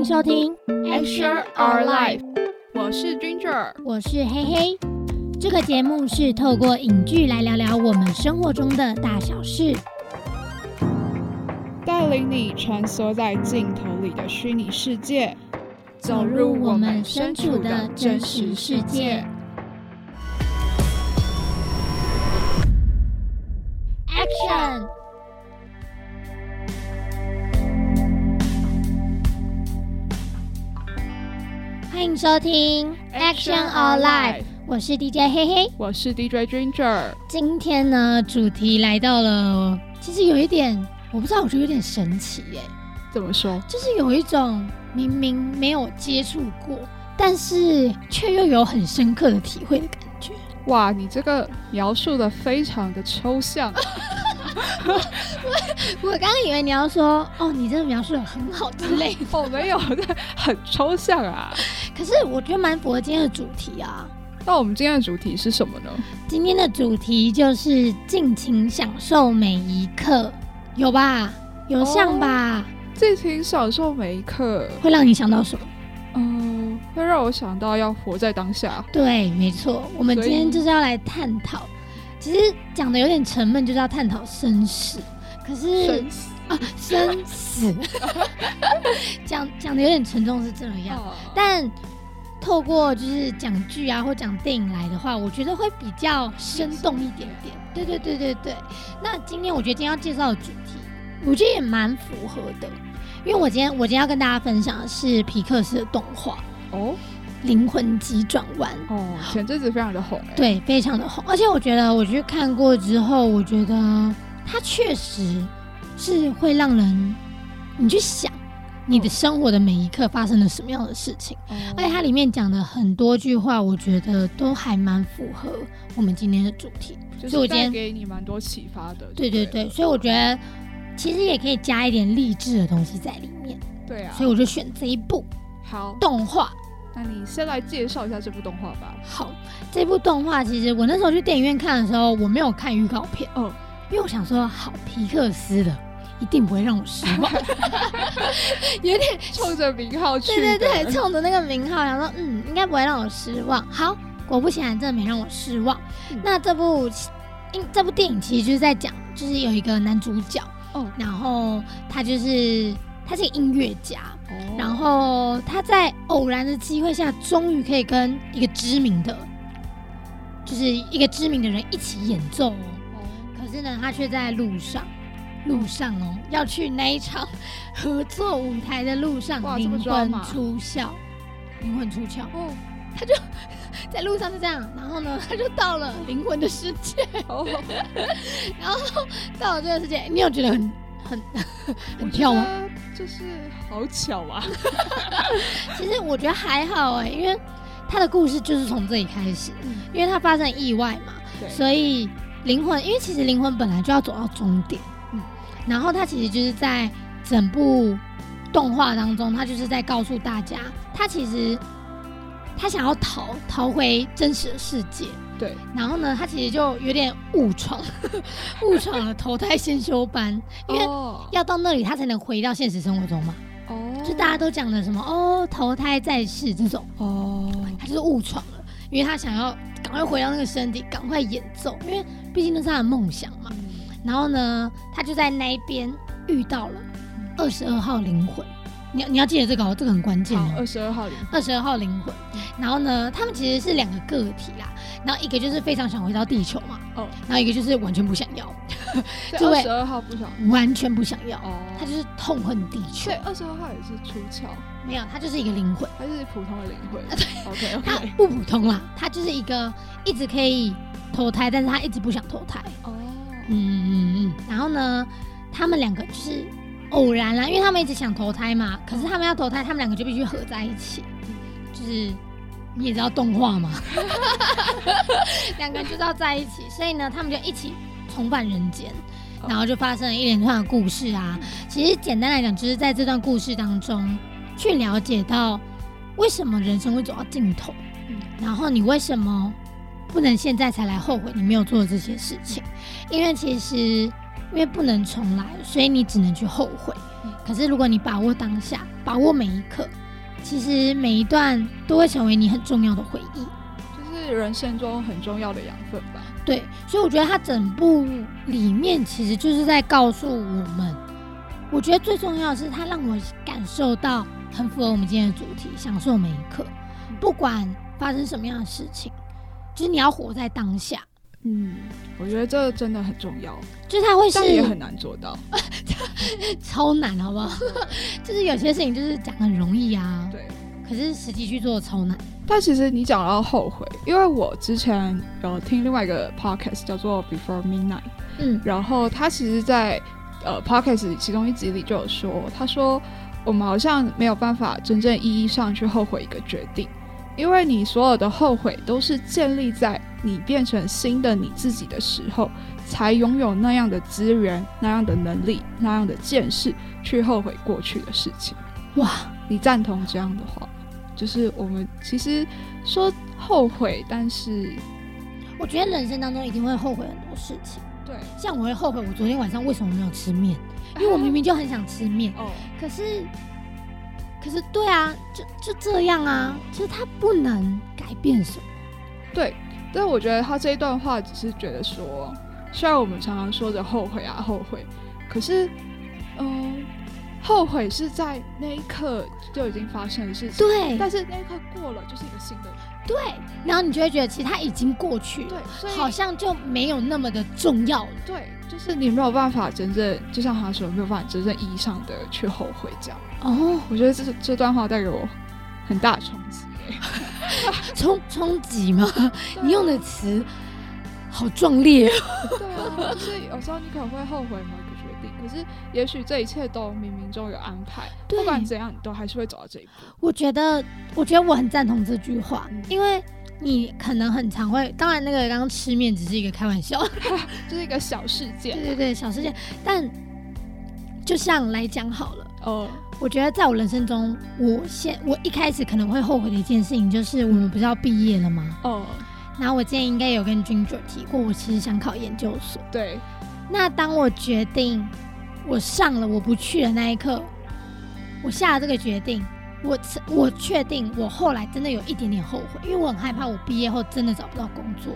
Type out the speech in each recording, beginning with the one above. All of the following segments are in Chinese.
迎收听 Action Our Life，我是 Ginger，我是黑黑。这个节目是透过影剧来聊聊我们生活中的大小事，带领你穿梭在镜头里的虚拟世界，走入我们身处的真实世界。Action！欢迎收听 Action All Life，我是 DJ 嘿嘿，我是 DJ Ginger。今天呢，主题来到了，其实有一点，我不知道，我觉得有点神奇耶。怎么说？就是有一种明明没有接触过，但是却又有很深刻的体会的感觉。哇，你这个描述的非常的抽象。我我刚刚以为你要说哦，你这个描述的很好之类的。哦，没有，这很抽象啊。可是我觉得蛮符合今天的主题啊。那我们今天的主题是什么呢？今天的主题就是尽情享受每一刻，有吧？有像吧？尽情享受每一刻，会让你想到什么？嗯，会让我想到要活在当下。对，没错。我们今天就是要来探讨。其实讲的有点沉闷，就是要探讨生死。可是啊，生死 讲讲的有点沉重，是这样。但透过就是讲剧啊，或讲电影来的话，我觉得会比较生动一点点。对对对对对。那今天我觉得今天要介绍的主题，我觉得也蛮符合的，因为我今天我今天要跟大家分享的是皮克斯的动画哦。灵魂急转弯哦，前阵子非常的红，对，非常的红。而且我觉得，我去看过之后，我觉得它确实是会让人你去想你的生活的每一刻发生了什么样的事情。而且它里面讲的很多句话，我觉得都还蛮符合我们今天的主题。所以我今天给你蛮多启发的。对对对，所以我觉得其实也可以加一点励志的东西在里面。对啊，所以我就选这一部好动画。那你先来介绍一下这部动画吧。好，这部动画其实我那时候去电影院看的时候，我没有看预告片，哦，因为我想说，好皮克斯的一定不会让我失望，有点冲着名号去，对对对，冲着那个名号，想说，嗯，应该不会让我失望。好，果不其然，真的没让我失望。那这部，这部电影其实就是在讲，就是有一个男主角，哦，然后他就是他是个音乐家。然后他在偶然的机会下，终于可以跟一个知名的，就是一个知名的人一起演奏哦。可是呢，他却在路上，路上哦，要去那一场合作舞台的路上，灵魂出窍，灵魂出窍哦。他就 在路上是这样，然后呢，他就到了灵魂的世界哦。然后到了这个世界，你有觉得很？很 很跳吗？就是好巧啊！其实我觉得还好哎，因为他的故事就是从这里开始，因为他发生意外嘛，所以灵魂，因为其实灵魂本来就要走到终点，嗯，然后他其实就是在整部动画当中，他就是在告诉大家，他其实他想要逃逃回真实的世界。对，然后呢，他其实就有点误闯，误闯了投胎先修班，因为要到那里他才能回到现实生活中嘛。哦，就大家都讲的什么哦，投胎在世这种哦，他就是误闯了，因为他想要赶快回到那个身体，赶快演奏，因为毕竟那是他的梦想嘛。然后呢，他就在那一边遇到了二十二号灵魂。你你要记得这个哦，这个很关键哦。二十二号灵，二十二号灵魂。然后呢，他们其实是两个个体啦。然后一个就是非常想回到地球嘛，哦。然后一个就是完全不想要。二十二号不想，完全不想要。哦。他就是痛恨地球。对，二十二号也是出窍。没有，他就是一个灵魂。他是普通的灵魂。对，OK OK。他不普通啦，他就是一个一直可以投胎，但是他一直不想投胎。哦。嗯嗯嗯。然后呢，他们两个就是。偶然啦，因为他们一直想投胎嘛，可是他们要投胎，他们两个就必须合在一起，就是你也知道动画嘛，两个人就是要在一起，所以呢，他们就一起重返人间，然后就发生了一连串的故事啊。其实简单来讲，就是在这段故事当中去了解到为什么人生会走到尽头，然后你为什么不能现在才来后悔你没有做的这些事情，因为其实。因为不能重来，所以你只能去后悔。可是如果你把握当下，把握每一刻，其实每一段都会成为你很重要的回忆，就是人生中很重要的养分吧。对，所以我觉得它整部里面其实就是在告诉我们，我觉得最重要的是它让我感受到很符合我们今天的主题，享受每一刻，不管发生什么样的事情，就是你要活在当下。嗯，我觉得这真的很重要，就是他会是也很难做到，超难，好不好？就是有些事情就是讲很容易啊，对，可是实际去做超难。但其实你讲到后悔，因为我之前有听另外一个 podcast 叫做 Before Midnight，嗯，然后他其实，在呃 podcast 其中一集里就有说，他说我们好像没有办法真正意义上去后悔一个决定。因为你所有的后悔都是建立在你变成新的你自己的时候，才拥有那样的资源、那样的能力、那样的见识去后悔过去的事情。哇，你赞同这样的话？就是我们其实说后悔，但是我觉得人生当中一定会后悔很多事情。对，像我会后悔我昨天晚上为什么没有吃面，因为我 明明就很想吃面。哦，可是。可是，对啊，就就这样啊，就是他不能改变什么。对，但是我觉得他这一段话只是觉得说，虽然我们常常说着后悔啊，后悔，可是，嗯，后悔是在那一刻就已经发生的事情。对，但是那一刻过了，就是一个新的。对，然后你就会觉得其实它已经过去了，对，好像就没有那么的重要了。对，就是你没有办法真正，就像他说，没有办法真正意义上的去后悔这样。哦，我觉得这这段话带给我很大的冲击，冲冲击吗？你用的词好壮烈。对啊，就是有时候你可能会后悔某一个决定，可是也许这一切都冥冥中有安排。不管怎样，你都还是会走到这一步。我觉得，我觉得我很赞同这句话，因为你可能很常会，当然那个刚刚吃面只是一个开玩笑，就是一个小事件。对对对，小事件。但就像来讲好了，哦。我觉得在我人生中，我现我一开始可能会后悔的一件事情，就是我们不是要毕业了吗？哦。然后我之前应该有跟君主提过，我其实想考研究所。对。那当我决定我上了，我不去的那一刻，我下了这个决定，我我确定我后来真的有一点点后悔，因为我很害怕我毕业后真的找不到工作。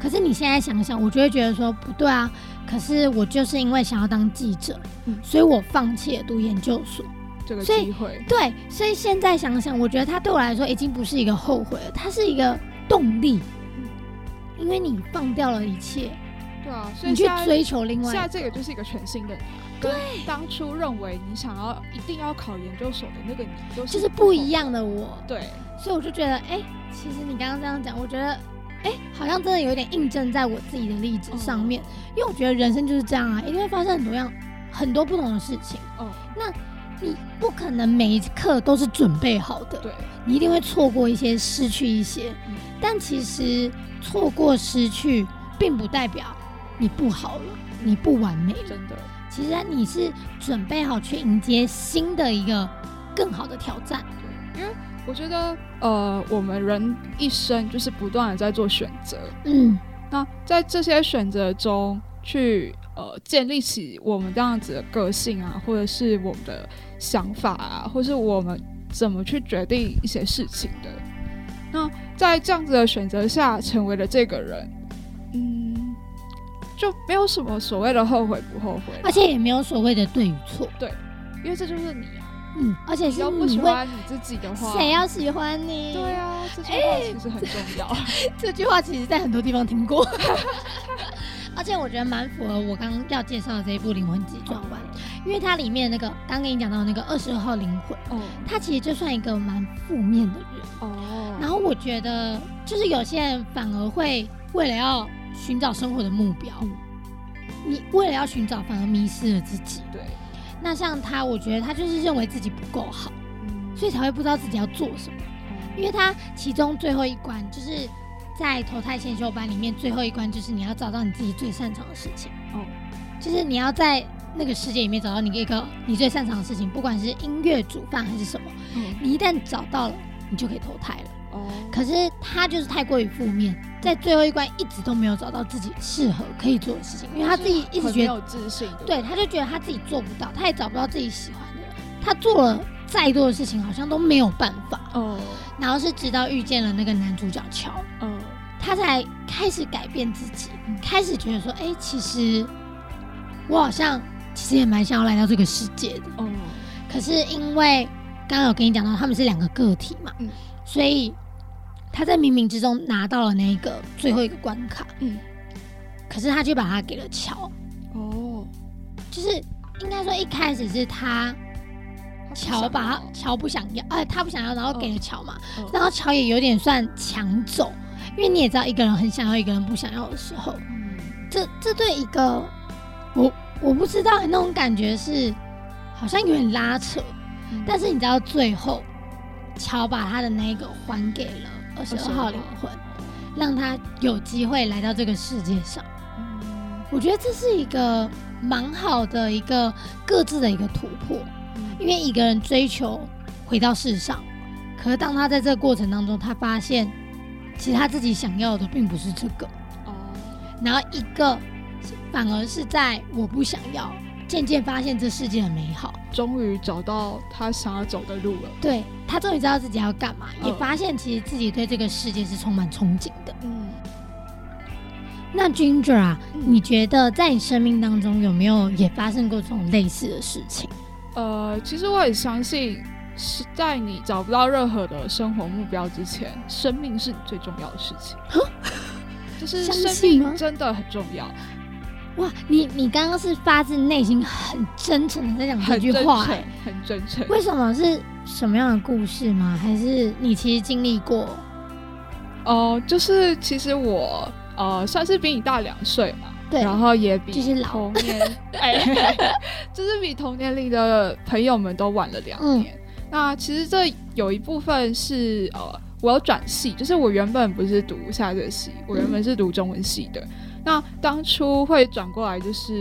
可是你现在想想，我就会觉得说不对啊。可是我就是因为想要当记者，所以我放弃了读研究所。这个机会对，所以现在想想，我觉得他对我来说已经不是一个后悔了，它是一个动力。因为你放掉了一切，对啊，你去追求另外，现在这个就是一个全新的你。对，当初认为你想要一定要考研究所的那个你，就是不一样的我。对，所以我就觉得，哎，其实你刚刚这样讲，我觉得，哎，好像真的有点印证在我自己的例子上面。因为我觉得人生就是这样啊，一定会发生很多样、很多不同的事情。哦，那。你不可能每一刻都是准备好的，对，你一定会错过一些，失去一些。但其实错过、失去，并不代表你不好了，你不完美。真的，其实你是准备好去迎接新的一个更好的挑战。对，因为我觉得，呃，我们人一生就是不断的在做选择。嗯，那在这些选择中去。呃，建立起我们这样子的个性啊，或者是我们的想法啊，或是我们怎么去决定一些事情的。那在这样子的选择下，成为了这个人，嗯，就没有什么所谓的后悔不后悔，而且也没有所谓的对与错。对，因为这就是你啊。嗯，而且是不喜欢你自己的话，谁要喜欢你？对啊，这句话其实很重要。这句话其实在很多地方听过。而且我觉得蛮符合我刚刚要介绍的这一部《灵魂急转弯》，因为它里面那个刚跟你讲到那个二十二号灵魂，哦，他其实就算一个蛮负面的人，哦。然后我觉得，就是有些人反而会为了要寻找生活的目标，你为了要寻找，反而迷失了自己。对。那像他，我觉得他就是认为自己不够好，所以才会不知道自己要做什么。因为他其中最后一关就是。在投胎先修班里面，最后一关就是你要找到你自己最擅长的事情。哦，就是你要在那个世界里面找到你一个你最擅长的事情，不管是音乐、煮饭还是什么。嗯，你一旦找到了，你就可以投胎了。哦，可是他就是太过于负面，在最后一关一直都没有找到自己适合可以做的事情，因为他自己一直觉得没有自信，对，他就觉得他自己做不到，他也找不到自己喜欢的。人，他做了再多的事情好像都没有办法。哦。然后是直到遇见了那个男主角乔，嗯，他才开始改变自己，开始觉得说，哎，其实我好像其实也蛮想要来到这个世界的，哦。可是因为刚刚有跟你讲到他们是两个个体嘛，嗯，所以他在冥冥之中拿到了那个最后一个关卡，嗯，可是他却把它给了乔，哦，就是应该说一开始是他。乔把乔不想要，哎，他不想要，然后给了乔嘛，然后乔也有点算抢走，因为你也知道，一个人很想要，一个人不想要的时候，这这对一个我我不知道那种感觉是好像有点拉扯，但是你知道最后乔把他的那个还给了二十二号灵魂，让他有机会来到这个世界上，我觉得这是一个蛮好的一个各自的一个突破。因为一个人追求回到世上，可是当他在这个过程当中，他发现其实他自己想要的并不是这个哦，然后一个反而是在我不想要，渐渐发现这世界很美好，终于找到他想要走的路了。对他终于知道自己要干嘛，也发现其实自己对这个世界是充满憧憬的。嗯，那 Ginger 啊，你觉得在你生命当中有没有也发生过这种类似的事情？呃，其实我很相信，是在你找不到任何的生活目标之前，生命是你最重要的事情。就是生命真的很重要。哇，你你刚刚是发自内心很真诚的在讲这句话，很真诚。为什么是什么样的故事吗？还是你其实经历过？哦，就是其实我呃算是比你大两岁嘛。对然后也比同年，哎，就是比同年龄的朋友们都晚了两年。那其实这有一部分是呃，我要转系，就是我原本不是读下这系，我原本是读中文系的。那当初会转过来，就是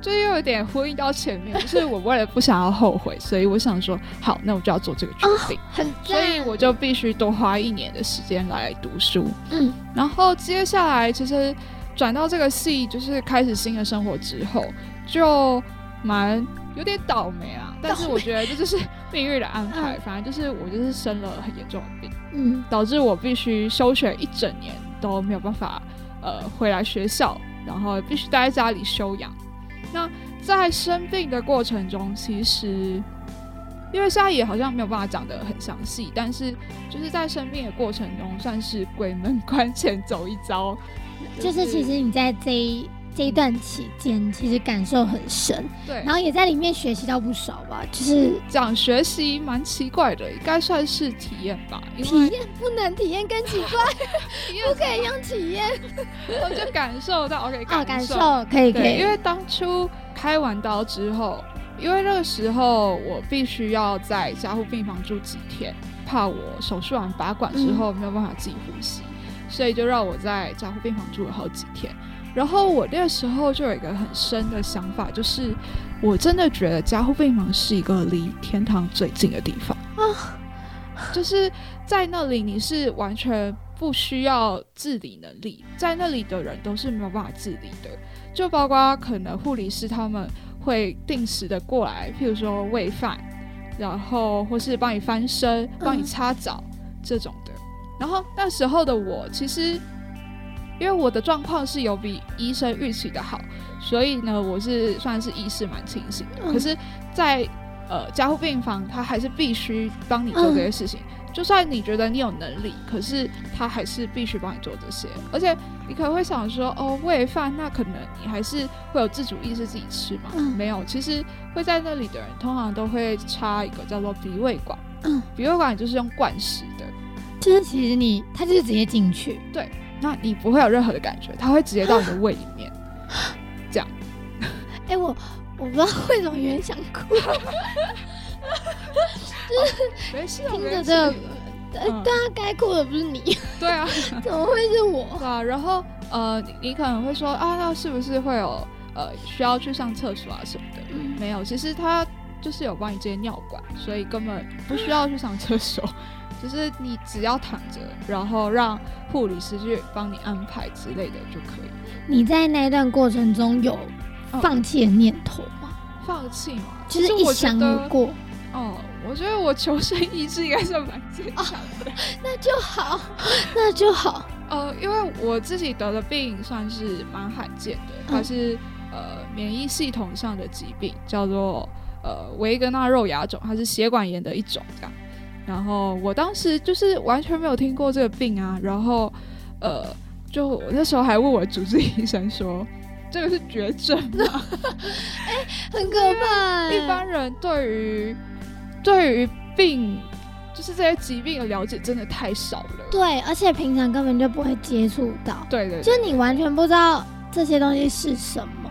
就又有点呼应到前面，就是我为了不想要后悔，所以我想说，好，那我就要做这个决定，很，所以我就必须多花一年的时间来读书。嗯，然后接下来其实。转到这个系，就是开始新的生活之后，就蛮有点倒霉啊。但是我觉得这就是命运的安排。反正就是我就是生了很严重的病，嗯，导致我必须休学一整年都没有办法呃回来学校，然后必须待在家里休养。那在生病的过程中，其实因为现在也好像没有办法讲得很详细，但是就是在生病的过程中，算是鬼门关前走一遭。就是其实你在这一这一段期间，其实感受很深，对，然后也在里面学习到不少吧。就是讲学习蛮奇怪的，应该算是体验吧。体验不能体验更奇怪，不可以用体验。我就感受到，OK，感受可以可以。因为当初开完刀之后，因为那个时候我必须要在加护病房住几天，怕我手术完拔管之后没有办法自己呼吸。所以就让我在加护病房住了好几天，然后我那个时候就有一个很深的想法，就是我真的觉得加护病房是一个离天堂最近的地方啊，就是在那里你是完全不需要自理能力，在那里的人都是没有办法自理的，就包括可能护理师他们会定时的过来，譬如说喂饭，然后或是帮你翻身、帮你擦澡这种的。然后那时候的我，其实因为我的状况是有比医生预期的好，所以呢，我是算是意识蛮清醒的。可是，在呃加护病房，他还是必须帮你做这些事情。就算你觉得你有能力，可是他还是必须帮你做这些。而且你可能会想说，哦，喂饭，那可能你还是会有自主意识自己吃嘛？没有，其实会在那里的人，通常都会插一个叫做鼻胃管。嗯，鼻胃管就是用灌食的。就是其实你，他就是直接进去，对，那你不会有任何的感觉，它会直接到你的胃里面，这样。哎，我我不知道为什么有点想哭，就是听着这个，对啊，该哭的不是你，对啊，怎么会是我？对啊，然后呃，你可能会说啊，那是不是会有呃需要去上厕所啊什么的？没有，其实它就是有帮你接尿管，所以根本不需要去上厕所。就是你只要躺着，然后让护理师去帮你安排之类的就可以。你在那段过程中有放弃的念头吗？放弃吗？就是一想过。哦，我觉得我求生意志应该是蛮坚强的。那就好，那就好。呃，因为我自己得的病算是蛮罕见的，它是呃免疫系统上的疾病，叫做呃维格纳肉芽肿，它是血管炎的一种这样。然后我当时就是完全没有听过这个病啊，然后呃就我那时候还问我主治医生说，这个是绝症吗？哎，很可怕。一般人对于对于病。就是这些疾病的了解真的太少了。对，而且平常根本就不会接触到。对对。就你完全不知道这些东西是什么。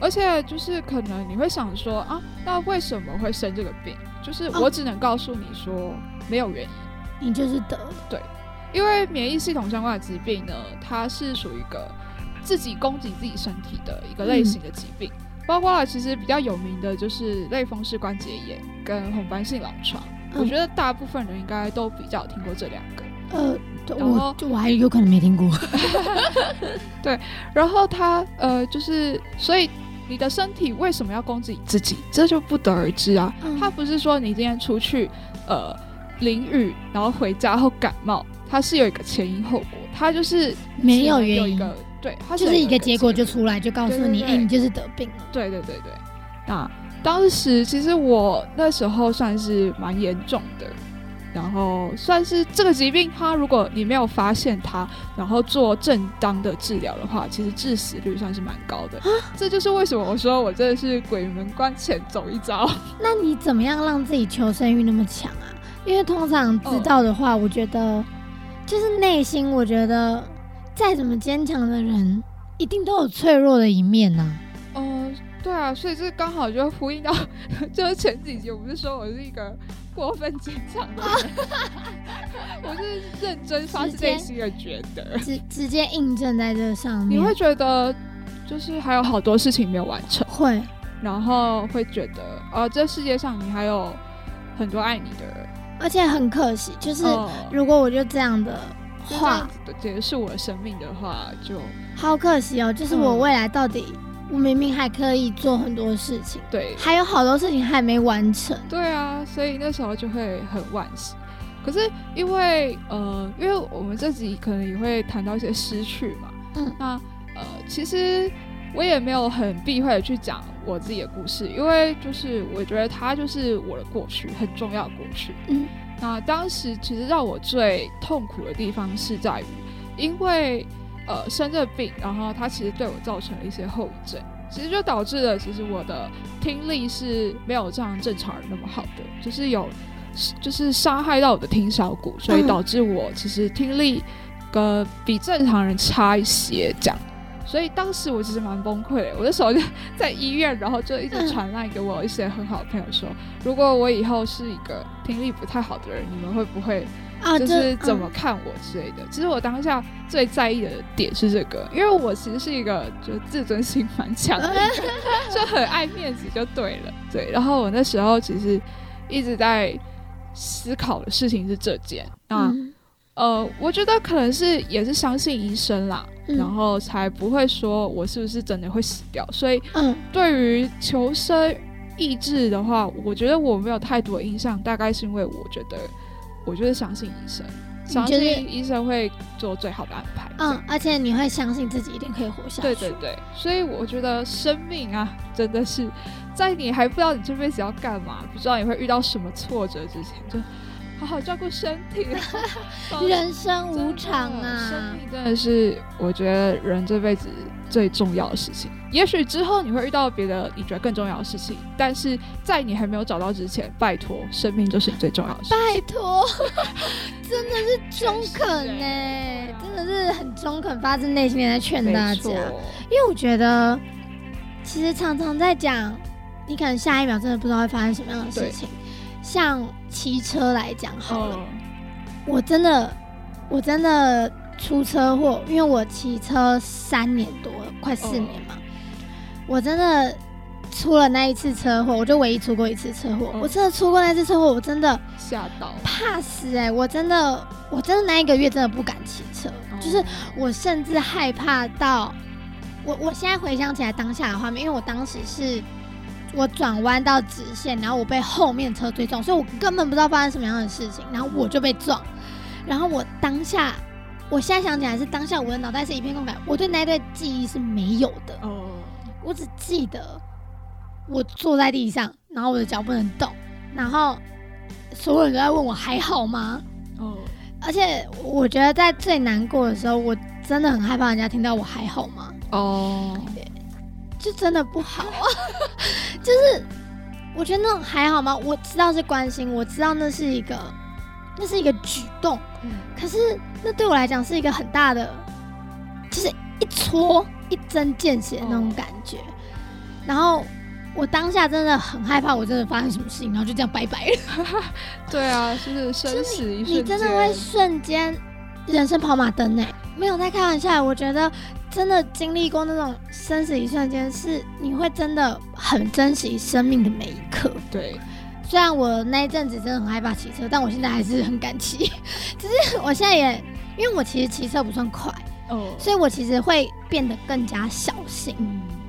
而且就是可能你会想说啊，那为什么会生这个病？就是我只能告诉你说没有原因，你就是得。对，因为免疫系统相关的疾病呢，它是属于一个自己攻击自己身体的一个类型的疾病，包括了其实比较有名的就是类风湿关节炎跟红斑性狼疮。我觉得大部分人应该都比较听过这两个，呃，我我还有可能没听过。对，然后他呃，就是所以你的身体为什么要攻击自己，这就不得而知啊。他不是说你今天出去呃淋雨，然后回家后感冒，它是有一个前因后果，它就是没有原因，对，它就是一个结果就出来，就告诉你，哎，你就是得病了。对对对对，那。当时其实我那时候算是蛮严重的，然后算是这个疾病，它如果你没有发现它，然后做正当的治疗的话，其实致死率算是蛮高的。这就是为什么我说我真的是鬼门关前走一遭。那你怎么样让自己求生欲那么强啊？因为通常知道的话，我觉得就是内心，我觉得再怎么坚强的人，一定都有脆弱的一面呢。对啊，所以这刚好就呼应到，就是前几集我不是说我是一个过分坚强的人，我是认真发自内心的觉得，直直接印证在这上面。你会觉得就是还有好多事情没有完成，会，然后会觉得哦，这世界上你还有很多爱你的人，而且很可惜，就是如果我就这样的话。结束我的生命的话，就好可惜哦，就是我未来到底。我明明还可以做很多事情，对，还有好多事情还没完成。对啊，所以那时候就会很惋惜。可是因为呃，因为我们这集可能也会谈到一些失去嘛，嗯，那呃，其实我也没有很避讳的去讲我自己的故事，因为就是我觉得它就是我的过去，很重要的过去。嗯，那当时其实让我最痛苦的地方是在于，因为。呃，生这病，然后它其实对我造成了一些后遗症，其实就导致了，其实我的听力是没有像正常人那么好的，就是有，就是伤害到我的听小骨，所以导致我其实听力跟比正常人差一些，这样，所以当时我其实蛮崩溃的，我的手就 在医院，然后就一直传来给我一些很好的朋友说，如果我以后是一个听力不太好的人，你们会不会？啊，就是怎么看我之类的。其实我当下最在意的点是这个，因为我其实是一个就自尊心蛮强的，就很爱面子，就对了。对，然后我那时候其实一直在思考的事情是这件。那呃，我觉得可能是也是相信医生啦，然后才不会说我是不是真的会死掉。所以，嗯，对于求生意志的话，我觉得我没有太多印象，大概是因为我觉得。我就是相信医生，相信医生会做最好的安排。嗯，而且你会相信自己一定可以活下去。对对对，所以我觉得生命啊，真的是在你还不知道你这辈子要干嘛，不知道你会遇到什么挫折之前，就好好照顾身体。人生无常啊，生命真的是我觉得人这辈子。最重要的事情，也许之后你会遇到别的你觉得更重要的事情，但是在你还没有找到之前，拜托，生命就是你最重要的事。拜托，真的是中肯呢，真的是很中肯，发自内心的在劝大家。因为我觉得，其实常常在讲，你可能下一秒真的不知道会发生什么样的事情。像骑车来讲好了，我真的，我真的。出车祸，因为我骑车三年多，快四年嘛，我真的出了那一次车祸，我就唯一出过一次车祸。我真的出过那次车祸，我真的吓到，怕死哎！我真的，我真的那一个月真的不敢骑车，就是我甚至害怕到我，我现在回想起来当下的画面，因为我当时是我转弯到直线，然后我被后面车追撞，所以我根本不知道发生什么样的事情，然后我就被撞，然后我当下，我现在想起来是当下我的脑袋是一片空白，我对那段记忆是没有的哦。我只记得我坐在地上，然后我的脚不能动，然后所有人都在问我还好吗？哦，而且我觉得在最难过的时候，我真的很害怕人家听到我还好吗？哦，就真的不好啊！就是我觉得那种还好吗？我知道是关心，我知道那是一个那是一个举动，可是那对我来讲是一个很大的，就是一戳。一针见血那种感觉，然后我当下真的很害怕，我真的发生什么事情，然后就这样拜拜了。对啊，就是生死一瞬你真的会瞬间人生跑马灯呢？没有在开玩笑，我觉得真的经历过那种生死一瞬间，是你会真的很珍惜生命的每一刻。对，虽然我那一阵子真的很害怕骑车，但我现在还是很敢骑。只是我现在也，因为我其实骑车不算快。哦，所以我其实会变得更加小心，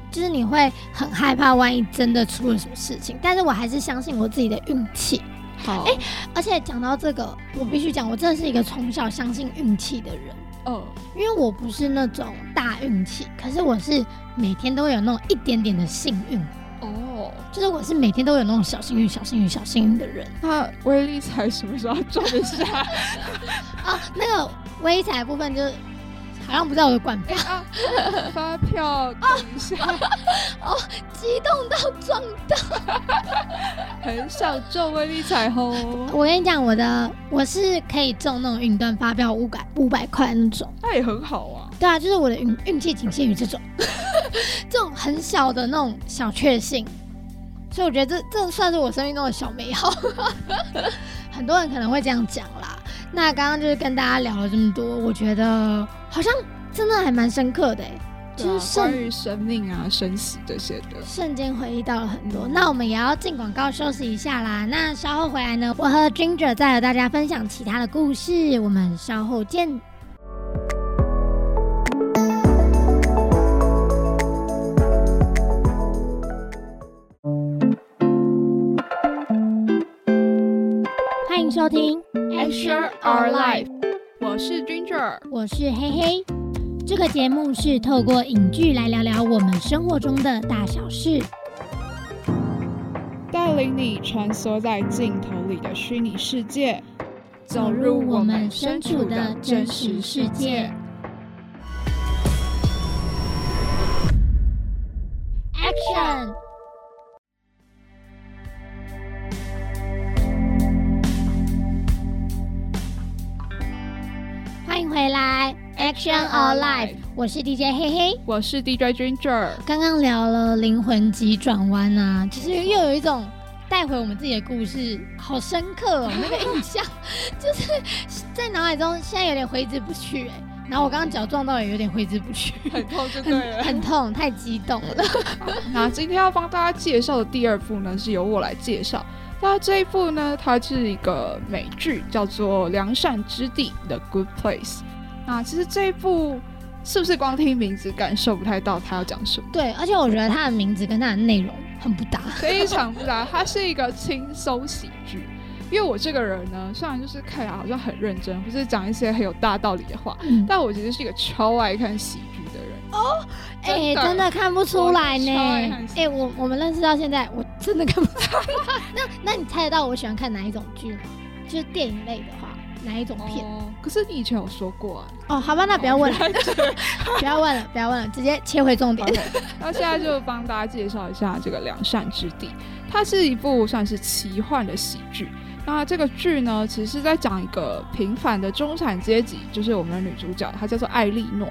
就是你会很害怕，万一真的出了什么事情。但是我还是相信我自己的运气。好，哎，而且讲到这个，我必须讲，我真的是一个从小相信运气的人。哦，因为我不是那种大运气，可是我是每天都会有那种一点点的幸运。哦，就是我是每天都有那种小幸运、小幸运、小幸运的人。那威力彩什么时候装得下？啊，那个威彩部分就是。好像不在我的管票，发票等一下，哦，激动到撞到，很想中威力彩虹。我跟你讲，我的我是可以中那种云端发票五百五百块那种，那也很好啊。对啊，就是我的运运气仅限于这种，这种很小的那种小确幸，所以我觉得这这算是我生命中的小美好。很多人可能会这样讲啦。那刚刚就是跟大家聊了这么多，我觉得好像真的还蛮深刻的哎，就是关于生命啊、生死这些的，瞬间回忆到了很多。那我们也要进广告休息一下啦。那稍后回来呢，我和 Ginger 再和大家分享其他的故事。我们稍后见。迎收听。Share our life，我是 Ginger，我是黑黑。这个节目是透过影剧来聊聊我们生活中的大小事，带领你穿梭在镜头里的虚拟世界，走入我们身处的真实世界。，Action All Life，我是 DJ 嘿嘿，我是 DJ Ginger。刚刚聊了灵魂急转弯啊，其实又有一种带回我们自己的故事，好深刻哦，那个印象 就是在脑海中现在有点挥之不去哎。然后我刚刚脚撞到也有点挥之不去，很痛就对了，很痛，太激动了。那今天要帮大家介绍的第二部呢，是由我来介绍。那这一部呢，它是一个美剧，叫做《良善之地》The Good Place。那其实这一部是不是光听名字感受不太到他要讲什么？对，而且我觉得它的名字跟它的内容很不搭，非常不搭。它是一个轻松喜剧。因为我这个人呢，虽然就是看起来好像很认真，不是讲一些很有大道理的话，但我其实是一个超爱看喜剧的人哦。哎，真的看不出来呢。哎，我我们认识到现在，我真的看不出来。那那你猜得到我喜欢看哪一种剧吗？就是电影类的话，哪一种片？可是你以前有说过啊。哦，好吧，那不要问了，不要问了，不要问了，直接切回重点。那现在就帮大家介绍一下这个《良善之地》，它是一部算是奇幻的喜剧。那这个剧呢，其实是在讲一个平凡的中产阶级，就是我们的女主角，她叫做艾莉诺。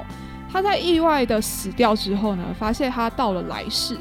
她在意外的死掉之后呢，发现她到了来世，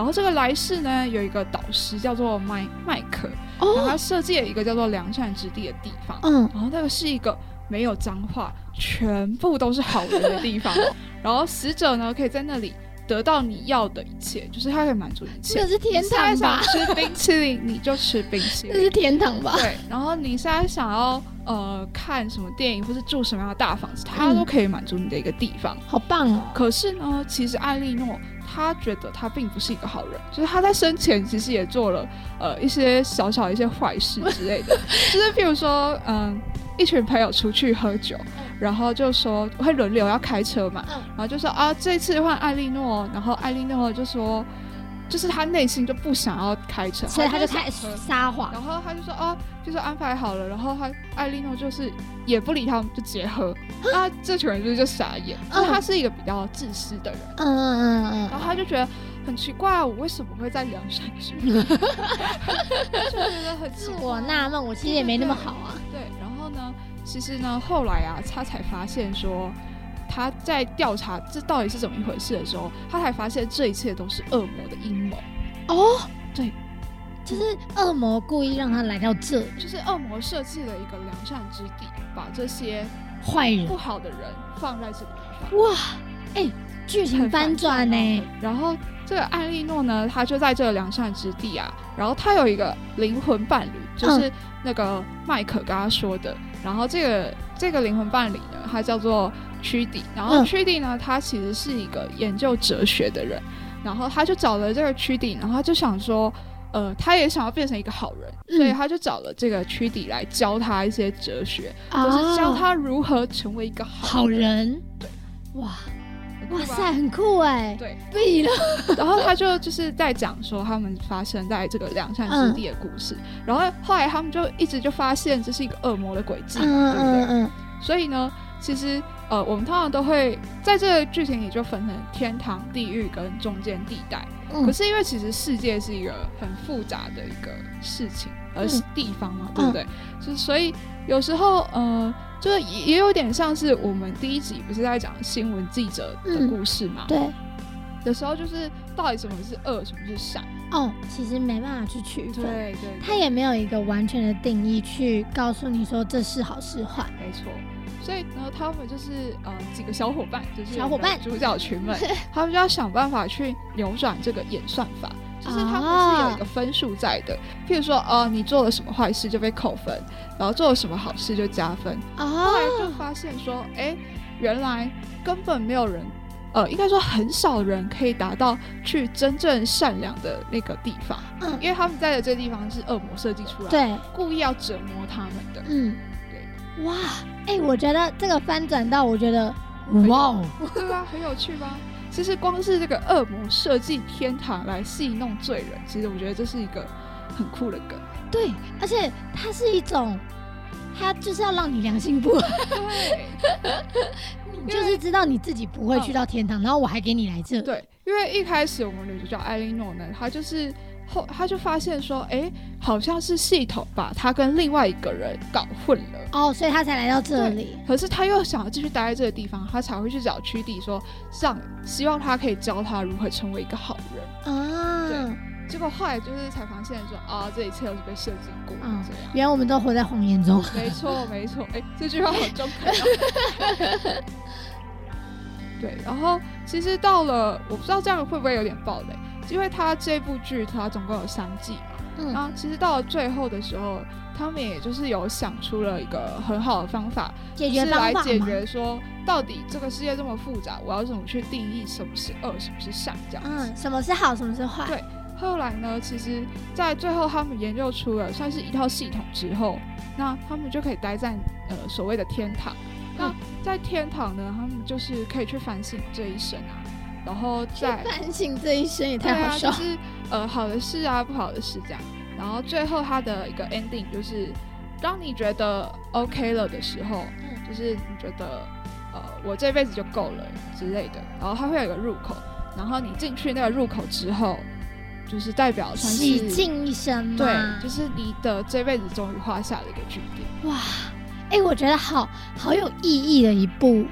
然后这个来世呢，有一个导师叫做麦麦克，然后他设计了一个叫做良善之地的地方，嗯，然后那个是一个没有脏话，全部都是好人的地方，然后死者呢可以在那里得到你要的一切，就是他可以满足一切。这是天堂吧？吃冰淇淋你就吃冰淇淋，这是天堂吧？对。然后你现在想要呃看什么电影，或是住什么样的大房子，他都可以满足你的一个地方。好棒哦！可是呢，其实艾莉诺他觉得他并不是一个好人，就是他在生前其实也做了呃一些小小一些坏事之类的，就是譬如说嗯。一群朋友出去喝酒，然后就说会轮流要开车嘛，然后就说啊，这次换艾莉诺，然后艾莉诺就说，就是他内心就不想要开车，所以他就开始撒谎，然后他就说啊，就是安排好了，然后他艾莉诺就是也不理他们，就直接喝，那这群人就是就傻眼，就他是一个比较自私的人，嗯嗯嗯嗯，然后他就觉得很奇怪，我为什么会在梁山之 就觉得很自我纳闷，我其实也没那么好啊，对。然后呢，其实呢，后来啊，他才发现说，他在调查这到底是怎么一回事的时候，他才发现这一切都是恶魔的阴谋。哦，对，就是恶魔故意让他来到这，就是恶魔设计了一个良善之地，把这些坏人、不好的人放在这个地方。哇，哎，剧情翻转呢。然后这个艾莉诺呢，他就在这个良善之地啊，然后他有一个灵魂伴侣，就是。那个麦克跟他说的，然后这个这个灵魂伴侣呢，他叫做屈底，然后屈底呢，他其实是一个研究哲学的人，然后他就找了这个屈底，然后他就想说，呃，他也想要变成一个好人，所以他就找了这个屈底来教他一些哲学，就是教他如何成为一个好人。对，哇。哇塞，很酷哎！对，毙了。然后他就就是在讲说他们发生在这个两山之地的故事。然后后来他们就一直就发现这是一个恶魔的轨迹，对不对？所以呢，其实呃，我们通常都会在这个剧情里就分成天堂、地狱跟中间地带。可是因为其实世界是一个很复杂的一个事情，而是地方嘛，对不对？就所以有时候呃。就是也有点像是我们第一集不是在讲新闻记者的故事嘛？对，有时候就是到底什么是恶，什么是善？哦，其实没办法去区分，对对，他也没有一个完全的定义去告诉你说这是好是坏。没错，所以呢，他们就是呃几个小伙伴，就是小伙伴主角群们，他们就要想办法去扭转这个演算法。就是他们是有一个分数在的，譬如说，哦，你做了什么坏事就被扣分，然后做了什么好事就加分。后来就发现说，哎，原来根本没有人，呃，应该说很少人可以达到去真正善良的那个地方。嗯，因为他们在的这个地方是恶魔设计出来，对，故意要折磨他们的。哇，哎，我觉得这个翻转到，我觉得，哇，对啊，很有趣吧？其实光是这个恶魔设计天堂来戏弄罪人，其实我觉得这是一个很酷的梗。对，而且它是一种，它就是要让你良心不安。对，你就是知道你自己不会去到天堂，然后我还给你来这。对，因为一开始我们女主角艾莉诺呢，她就是。后他就发现说，哎，好像是系统把他跟另外一个人搞混了哦，所以他才来到这里。可是他又想要继续待在这个地方，他才会去找屈弟说，让希望他可以教他如何成为一个好人啊。对，结果后来就是才发现说，啊，这一切都是被设计过的。这样，原来我们都活在谎言中。没错，没错。哎，这句话好中肯。对，然后其实到了，我不知道这样会不会有点暴雷。因为他这部剧它总共有三季嘛，嗯，然后其实到了最后的时候，他们也就是有想出了一个很好的方法，解决来解决说到底这个世界这么复杂，我要怎么去定义什么是恶，什么是善这样？嗯，什么是好，什么是坏？对。后来呢，其实，在最后他们研究出了算是一套系统之后，那他们就可以待在呃所谓的天堂。那在天堂呢，他们就是可以去反省这一生啊。然后再反省这一生也太好笑，就是呃好的事啊，不好的事这样。然后最后他的一个 ending 就是，当你觉得 OK 了的时候，就是你觉得呃我这辈子就够了之类的。然后它会有一个入口，然后你进去那个入口之后，就是代表算是洗净一生，对，就是你的这辈子终于画下了一个句点。哇，哎，我觉得好好有意义的一部。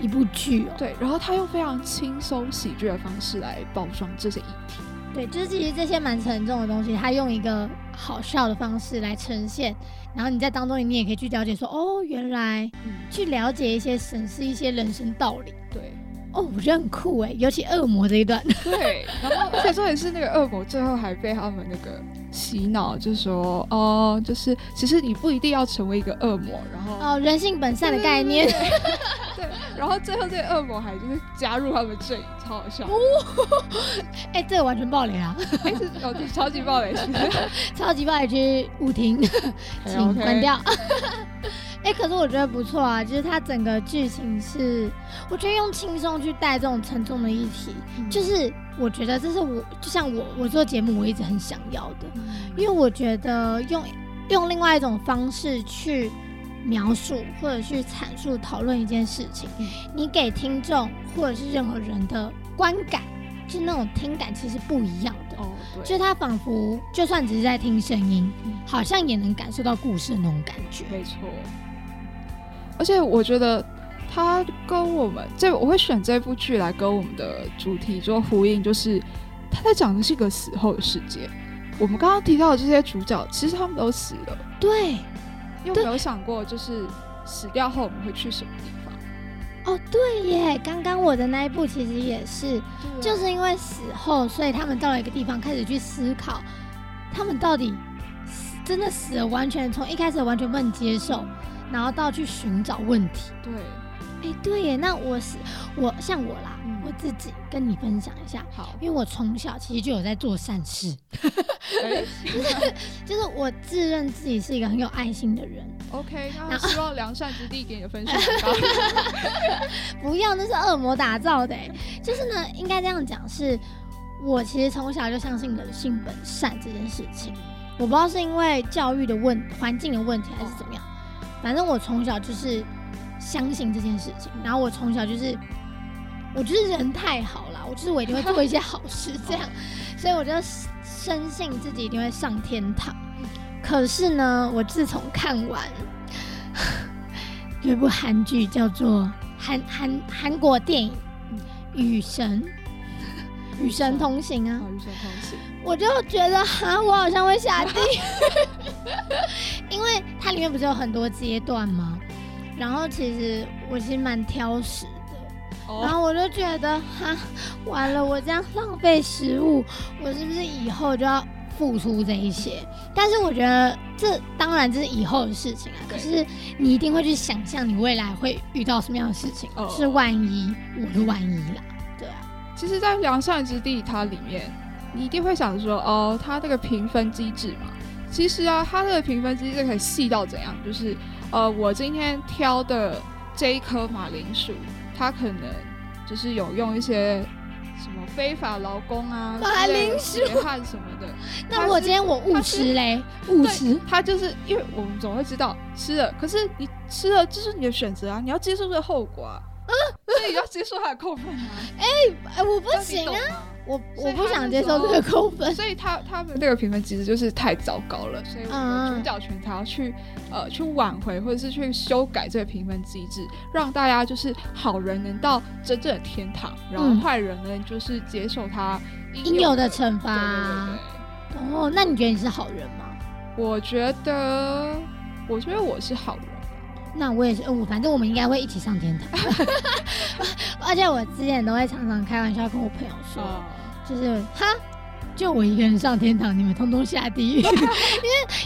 一部剧哦，对，然后他用非常轻松喜剧的方式来包装这些议题，对，就是其实这些蛮沉重的东西，他用一个好笑的方式来呈现，然后你在当中你也可以去了解说，哦，原来去了解一些审视一些人生道理，对，哦，我觉得很酷哎，尤其恶魔这一段。对，然后而且重点是那个恶魔最后还被他们那个洗脑，就说哦，就是其实你不一定要成为一个恶魔，然后哦，人性本善的概念。对，然后最后这个恶魔还就是加入他们阵营，超好笑。哦哎，这个完全暴雷啊！哎，是哦，超级暴雷，超级暴雷区误听，请关掉。哎，可是我觉得不错啊，就是它整个剧情是，我觉得用轻松去带这种沉重的议题，就是我觉得这是我就像我我做节目我一直很想要的，因为我觉得用用另外一种方式去描述或者去阐述讨论一件事情，你给听众或者是任何人的观感，就那种听感其实不一样的，就是他仿佛就算只是在听声音，好像也能感受到故事的那种感觉，没错。而且我觉得他跟我们这，我会选这部剧来跟我们的主题做呼应，就是他在讲的是一个死后的世界。我们刚刚提到的这些主角，其实他们都死了。对，有没有想过，就是死掉后我们会去什么地方？哦，对耶！刚刚我的那一部其实也是，就是因为死后，所以他们到了一个地方，开始去思考，他们到底真的死了，完全从一开始完全不能接受。然后到去寻找问题。对，哎，对耶。那我是我像我啦，我自己跟你分享一下。好，因为我从小其实就有在做善事，就 是就是我自认自己是一个很有爱心的人。OK，那希望良善之地给你的分数 不要，那是恶魔打造的。就是呢，应该这样讲，是我其实从小就相信人性本善这件事情。我不知道是因为教育的问环境的问题，还是怎么样。反正我从小就是相信这件事情，然后我从小就是，我就是人太好了，我就是我一定会做一些好事，这样，所以我就深信自己一定会上天堂。可是呢，我自从看完有一部韩剧，叫做韩韩韩国电影《与神 与神同行》啊，与神同行。我就觉得哈，我好像会下地狱，因为它里面不是有很多阶段吗？然后其实我其实蛮挑食的，然后我就觉得哈，完了，我这样浪费食物，我是不是以后就要付出这一些？但是我觉得这当然这是以后的事情啊，可是你一定会去想象你未来会遇到什么样的事情，是万一，我是万一啦，对啊。其实，在良善之地，它里面。你一定会想说，哦，它这个评分机制嘛，其实啊，它这个评分机制可以细到怎样？就是，呃，我今天挑的这一颗马铃薯，它可能就是有用一些什么非法劳工啊，马铃薯汗什么的。那我今天我误吃嘞，误吃，它就是因为我们总会知道吃了，可是你吃了就是你的选择啊，你要接受这个后果啊，所以要接受它的扣分啊。哎哎，我不行啊。我我不想接受这个扣分，所以他他们这个评分机制就是太糟糕了，所以我们主角群才要去呃去挽回或者是去修改这个评分机制，让大家就是好人能到真正的天堂，然后坏人呢就是接受他应有的惩罚。哦，那你觉得你是好人吗？我觉得，我觉得我是好人。那我也是，我反正我们应该会一起上天堂。而且我之前都会常常开玩笑跟我朋友说。就是哈，就我一个人上天堂，你们通通下地狱。因为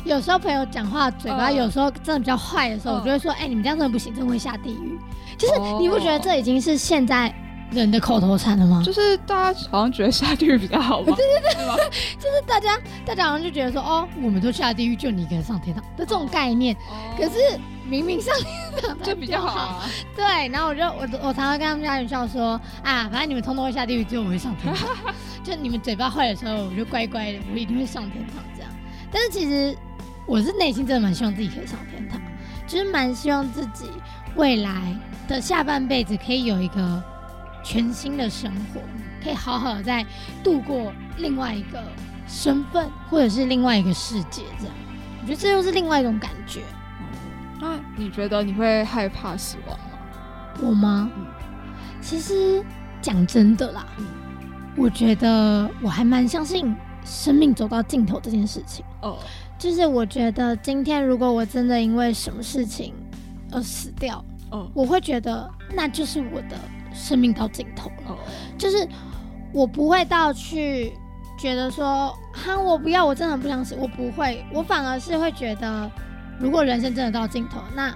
有时候朋友讲话嘴巴有时候真的比较坏的时候，我就会说：“哎，你们这样真的不行，真的会下地狱。”就是你不觉得这已经是现在人的口头禅了吗？就是大家好像觉得下地狱比较好吗？对对对，就是大家大家好像就觉得说：“哦，我们都下地狱，就你一个人上天堂的这种概念。”可是。明明上天堂就比较好，对。然后我就我我常常跟他们家人笑说啊，反正你们通通会下地狱，只有我会上天堂。就你们嘴巴坏的时候，我就乖乖的，我一定会上天堂这样。但是其实我是内心真的蛮希望自己可以上天堂，就是蛮希望自己未来的下半辈子可以有一个全新的生活，可以好好的在度过另外一个身份或者是另外一个世界这样。我觉得这又是另外一种感觉。那你觉得你会害怕死亡吗？我吗？嗯，其实讲真的啦，我觉得我还蛮相信生命走到尽头这件事情。哦，就是我觉得今天如果我真的因为什么事情而死掉，哦，我会觉得那就是我的生命到尽头了，就是我不会到去觉得说哈我不要，我真的不想死，我不会，我反而是会觉得，如果人生真的到尽头，那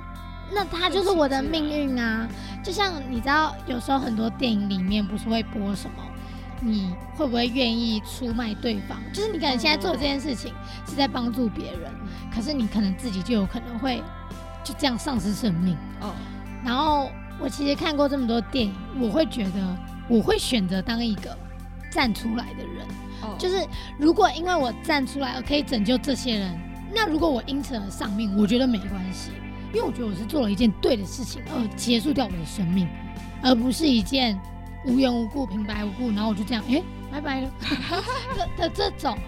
那他就是我的命运啊。就像你知道，有时候很多电影里面不是会播什么，你会不会愿意出卖对方？就是你可能现在做这件事情是在帮助别人，可是你可能自己就有可能会就这样丧失生命哦。然后我其实看过这么多电影，我会觉得我会选择当一个站出来的人。哦，就是如果因为我站出来我可以拯救这些人，那如果我因此而丧命，我觉得没关系。因为我觉得我是做了一件对的事情，而结束掉我的生命，而不是一件无缘无故、平白无故，然后我就这样，哎，拜拜了 的的这种，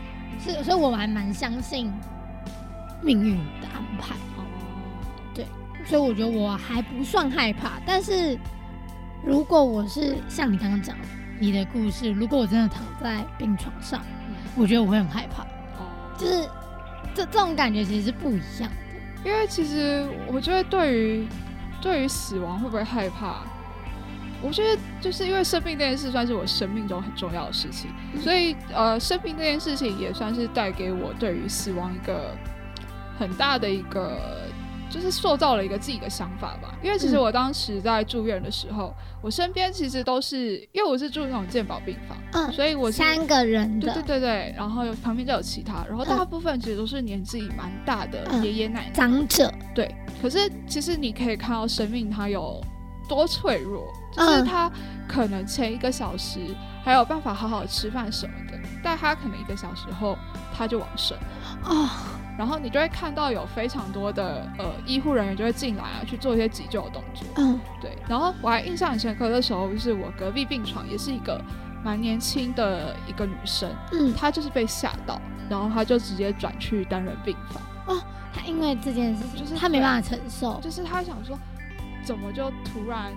是，所以我还蛮相信命运的安排。哦，对，所以我觉得我还不算害怕。但是如果我是像你刚刚讲你的故事，如果我真的躺在病床上，我觉得我会很害怕。哦，就是这这种感觉其实是不一样的。因为其实我觉得，对于对于死亡会不会害怕？我觉得就是因为生病这件事算是我生命中很重要的事情，所以呃，生病这件事情也算是带给我对于死亡一个很大的一个。就是塑造了一个自己的想法吧，因为其实我当时在住院的时候，我身边其实都是因为我是住那种健保病房，嗯，所以我三个人的，对对对对，然后旁边就有其他，然后大部分其实都是年纪蛮大的爷爷奶奶。长者，对，可是其实你可以看到生命它有多脆弱，就是他可能前一个小时还有办法好好吃饭什么的，但他可能一个小时后他就往生啊。然后你就会看到有非常多的呃医护人员就会进来啊，去做一些急救的动作。嗯，对。然后我还印象很深刻的时候，就是我隔壁病床也是一个蛮年轻的一个女生，嗯，她就是被吓到，然后她就直接转去单人病房。哦，她因为这件事，就是她没办法承受，就是她想说，怎么就突然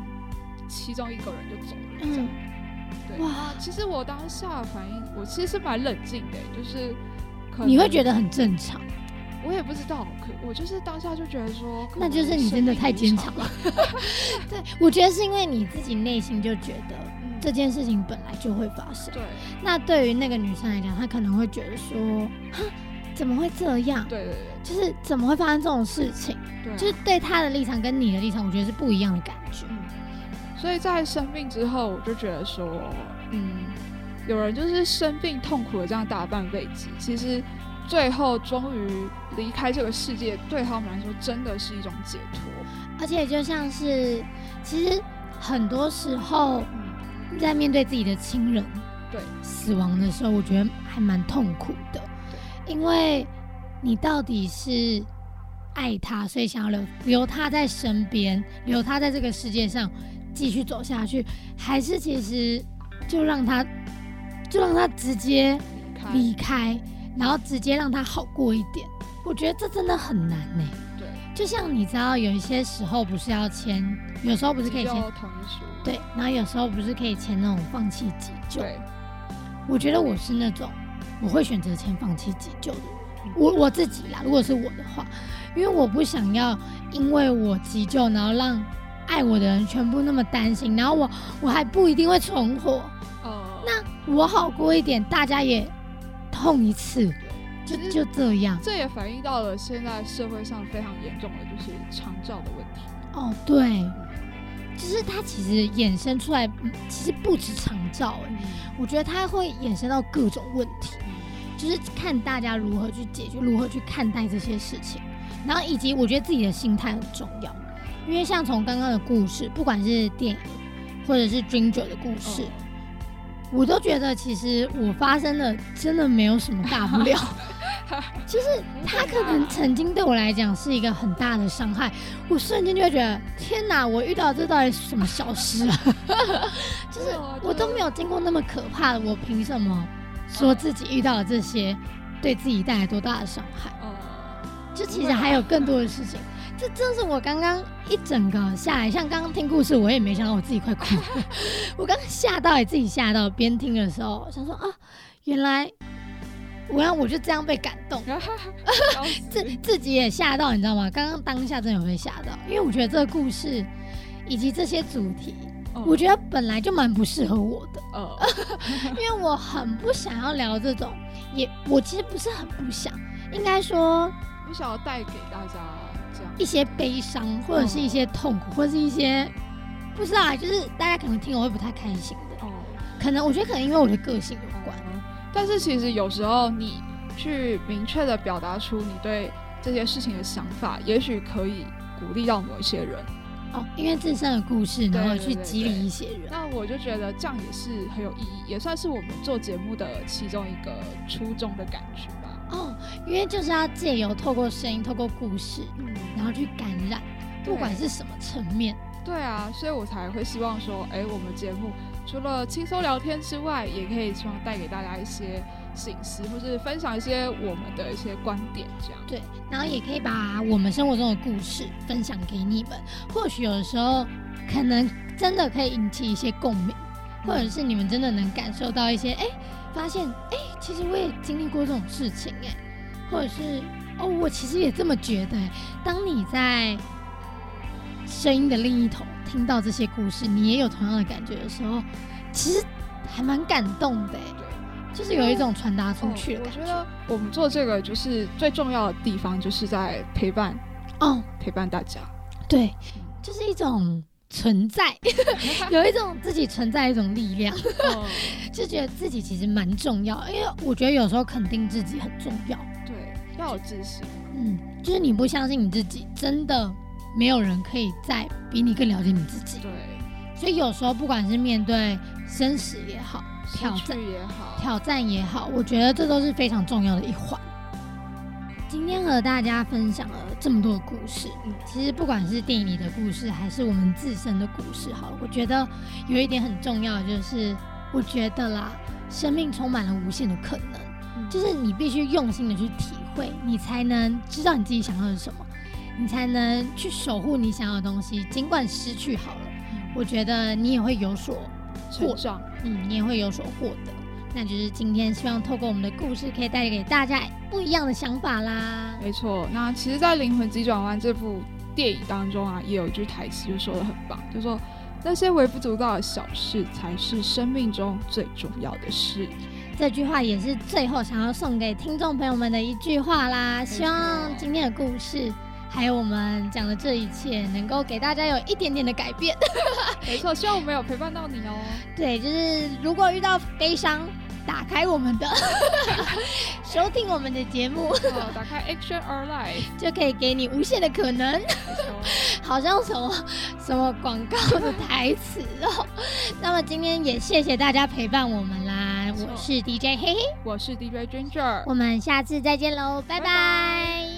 其中一个人就走了？嗯，对。哇，其实我当下反应，我其实是蛮冷静的，就是你会觉得很正常。我也不知道，可我就是当下就觉得说，那就是你真的太坚强了。对，我觉得是因为你自己内心就觉得这件事情本来就会发生。对。那对于那个女生来讲，她可能会觉得说，怎么会这样？对对对。就是怎么会发生这种事情？对。就是对她的立场跟你的立场，我觉得是不一样的感觉。所以在生病之后，我就觉得说，嗯，有人就是生病痛苦了这样大半辈子，其实。最后终于离开这个世界，对他们来说真的是一种解脱。而且就像是，其实很多时候在面对自己的亲人对死亡的时候，我觉得还蛮痛苦的。因为你到底是爱他，所以想要留留他在身边，留他在这个世界上继续走下去，还是其实就让他就让他直接离开。然后直接让他好过一点，我觉得这真的很难呢。对，就像你知道，有一些时候不是要签，有时候不是可以签同意书。对，然后有时候不是可以签那种放弃急救。对，我觉得我是那种我会选择签放弃急救的人。我我自己啦，如果是我的话，因为我不想要因为我急救，然后让爱我的人全部那么担心，然后我我还不一定会存活。哦。那我好过一点，大家也。痛一次，就就这样。这也反映到了现在社会上非常严重的就是长照的问题。哦，对，就是它其实衍生出来，其实不止长照哎，我觉得它会衍生到各种问题，就是看大家如何去解决，如何去看待这些事情，然后以及我觉得自己的心态很重要，因为像从刚刚的故事，不管是电影或者是 Ginger 的故事。我都觉得，其实我发生的真的没有什么大不了。就是他可能曾经对我来讲是一个很大的伤害，我瞬间就会觉得，天哪，我遇到这到底是什么小事啊？就是我都没有经过那么可怕的，我凭什么说自己遇到了这些，对自己带来多大的伤害？就其实还有更多的事情。这真是我刚刚一整个下来，像刚刚听故事，我也没想到我自己快哭。我刚吓到，也自己吓到。边听的时候想说啊，原来我要我就这样被感动，自自己也吓到，你知道吗？刚刚当下真的有被吓到，因为我觉得这个故事以及这些主题，我觉得本来就蛮不适合我的，呃，因为我很不想要聊这种，也我其实不是很不想，应该说不想要带给大家一些悲伤，或者是一些痛苦，或者是一些不知道，就是大家可能听我会不太开心的，哦，可能我觉得可能因为我的个性有关，但是其实有时候你去明确的表达出你对这些事情的想法，也许可以鼓励到某一些人。哦，因为自身的故事，然后去激励一些人。那我就觉得这样也是很有意义，也算是我们做节目的其中一个初衷的感觉因为就是要借由透过声音、透过故事，嗯，然后去感染，不管是什么层面。对啊，所以我才会希望说，哎，我们节目除了轻松聊天之外，也可以希望带给大家一些。醒思，或是分享一些我们的一些观点，这样对，然后也可以把我们生活中的故事分享给你们，或许有的时候可能真的可以引起一些共鸣，或者是你们真的能感受到一些，哎，发现，哎，其实我也经历过这种事情，哎，或者是，哦，我其实也这么觉得，当你在声音的另一头听到这些故事，你也有同样的感觉的时候，其实还蛮感动的。就是有一种传达出去的感觉。我觉得我们做这个就是最重要的地方，就是在陪伴，哦，陪伴大家。对，就是一种存在，有一种自己存在一种力量，就觉得自己其实蛮重要。因为我觉得有时候肯定自己很重要。对，要有自信。嗯，就是你不相信你自己，真的没有人可以再比你更了解你自己。对，所以有时候不管是面对生死也好。挑战也好，挑战也好，我觉得这都是非常重要的一环。今天和大家分享了这么多的故事，其实不管是电影里的故事，还是我们自身的故事，好，我觉得有一点很重要，就是我觉得啦，生命充满了无限的可能，就是你必须用心的去体会，你才能知道你自己想要的是什么，你才能去守护你想要的东西，尽管失去好了，我觉得你也会有所。成长，嗯，你也会有所获得。那就是今天希望透过我们的故事，可以带给大家不一样的想法啦。没错，那其实，在《灵魂急转弯》这部电影当中啊，也有一句台词就说的很棒，就说那些微不足道的小事，才是生命中最重要的事。这句话也是最后想要送给听众朋友们的一句话啦。希望今天的故事。还有我们讲的这一切，能够给大家有一点点的改变。没错，希望我们有陪伴到你哦。对，就是如果遇到悲伤，打开我们的，收听我们的节目，打开 Action or Life，就可以给你无限的可能。好像什么什么广告的台词哦。那么今天也谢谢大家陪伴我们啦。我是 DJ 嘿嘿，我是 DJ Ginger，我们下次再见喽，拜拜。